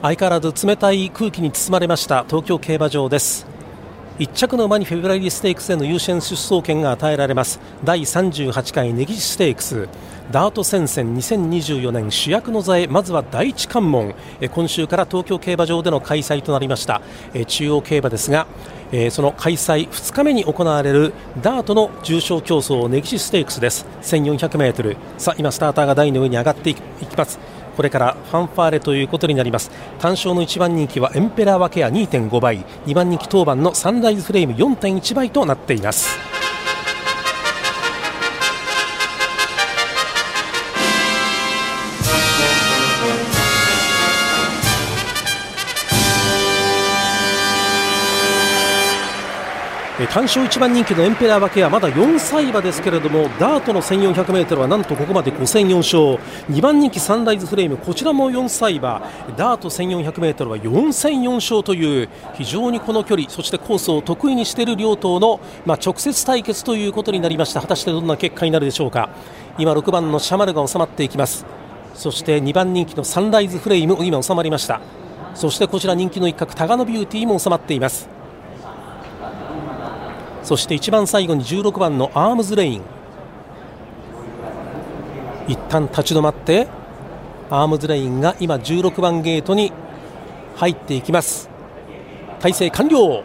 相変わらず冷たい空気に包まれました。東京競馬場です。1着の馬にフェブラリーステークスへの優先出走権が与えられます。第38回根岸ステークス。ダート戦線2024年主役の座へまずは第一関門。今週から東京競馬場での開催となりました。中央競馬ですがその開催2日目に行われるダートの重賞競争根岸ステークスです。1400m さあ今スターターが台の上に上がっていきます。これからファンファーレということになります。単勝の1番人気はエンペラーワケア2.5倍。2番人気当番のサンライズフレーム4.1倍となっています。単勝1番人気のエンペラー分けはまだ4歳馬ですけれどもダートの 1400m はなんとここまで5戦4勝。2番人気サンライズフレームこちらも4歳馬。ダート 1400m は4戦4勝という非常にこの距離そしてコースを得意にしている両党の、まあ、直接対決ということになりました。果たしてどんな結果になるでしょうか。今6番のシャマルが収まっていきます。そして2番人気のサンライズフレーム今収まりました。そしてこちら人気の一角タガノビューティーも収まっています。そして一番最後に16番のアームズレイン。一旦立ち止まってアームズレインが今16番ゲートに入っていきます。態勢完了。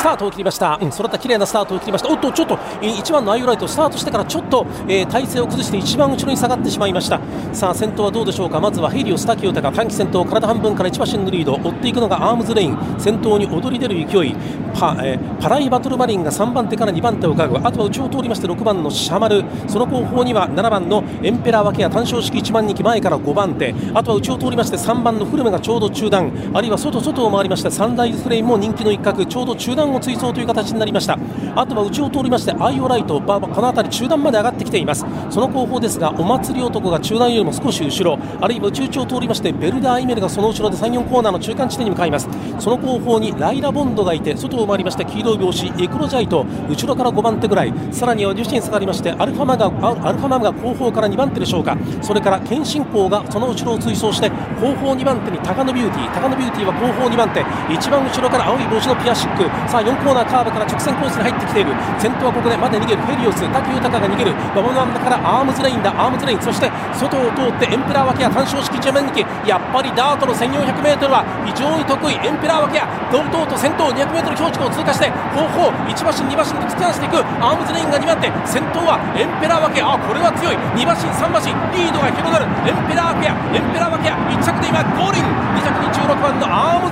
スタートを切りました、うん、その他綺麗なスタートを切りました。おっとちょっと1番のアイオライトスタートしてからちょっと、えー、体勢を崩して一番後ろに下がってしまいました。さあ先頭はどうでしょうか。まずはヘリオスタキオタが短期先頭体半分から1馬身のリード追っていくのがアームズレイン。先頭に躍り出る勢い。パ,、えー、パライバトルマリンが3番手から2番手をうかがう。あとは内を通りまして6番のシャマル。その後方には7番のエンペラーワケア単勝式1番人気前から5番手。あとは内を通りまして3番のフルムがちょうど中段。あるいは外外を回りましてサンライズフレイムも人気の一角。ちょうど中段を追走という形になりました。あとは内を通りましてアイオライトこの辺り中段まで上がってきています。その後方ですがお祭り男が中段よりも少し後ろ。あるいは内内を通りましてベルダーイメルがその後ろで3、4コーナーの中間地点に向かいます。その後方にライラボンドがいて外を回りまして黄色い帽子エクロジャイト後ろから5番手ぐらい。さらには自身下がりましてアルファマがアルファマが後方から2番手でしょうか。それから謙信公がその後ろを追走して後方2番手に高野ビューティー。高野ビューティーは後方2番手。一番後ろから青い帽子のピアシック。さあ4コーナーカーブから直線コースに入ってきている。先頭はここでまだ逃げるヘリオス。武豊が逃げる。馬場の真ん中からアームズレインだ。アームズレイン。そして外を通ってエンペラーワケア単勝式1番人気やっぱりダートの 1400m は非常に得意。エンペラーワケア堂々と先頭 200m 標識を通過して後方1馬身2馬身と突き放していく。アームズレインが2番手先頭はエンペラーワケアこれは強い。2馬身3馬身リードが広がる。エンペラーワケアエンペラーワケア1着で今ゴールイン。2着に16番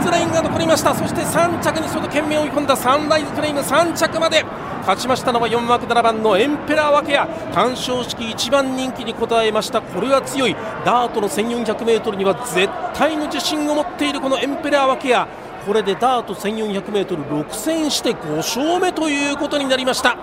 ズレインが残りました。そして3着にその懸命追い込んだサンライズフレイム3着まで勝ちましたのは4枠7番のエンペラーワケア。単勝式1番人気に応えました。これは強い。ダートの 1400m には絶対の自信を持っているこのエンペラーワケア。これでダート 1400m6 戦して5勝目ということになりました。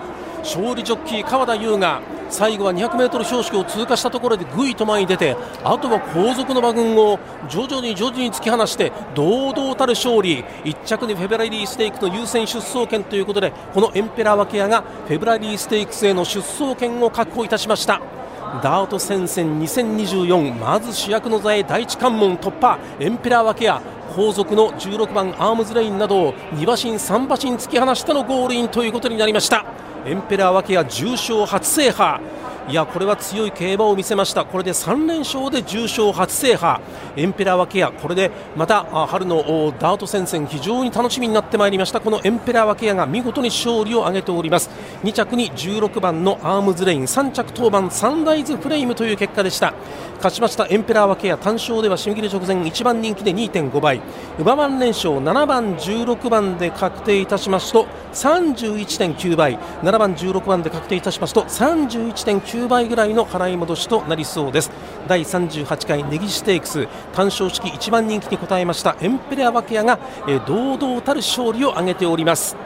勝利ジョッキー川田優が最後は 200m 標識を通過したところでぐいと前に出てあとは後続の馬群を徐々に徐々に突き放して堂々たる勝利。1着にフェブラリーステークスの優先出走権ということでこのエンペラーワケアがフェブラリーステークスへの出走権を確保いたしました。ダート戦線2024まず主役の座へ第一関門突破。エンペラーワケア後続の16番アームズレインなどを2馬身3馬身突き放してのゴールインということになりました。エンペラーワケア重賞初制覇。いやこれは強い競馬を見せました。これで3連勝で重賞初制覇。エンペラーワケアこれでまた春のダート戦線非常に楽しみになってまいりました。このエンペラーワケアが見事に勝利を挙げております。2着に16番のアームズレイン3着10番サンライズフレイムという結果でした。勝ちましたエンペラーワケア単勝では締め切り直前1番人気で2.5倍。馬番連勝7番16番で確定いたしますと31.9倍。7番16番で確定いたしますと31.9倍ぐらいの払い戻しとなりそうです。第38回ネギステークス。単勝式1番人気に応えましたエンペラーワケアが、堂々たる勝利を挙げております。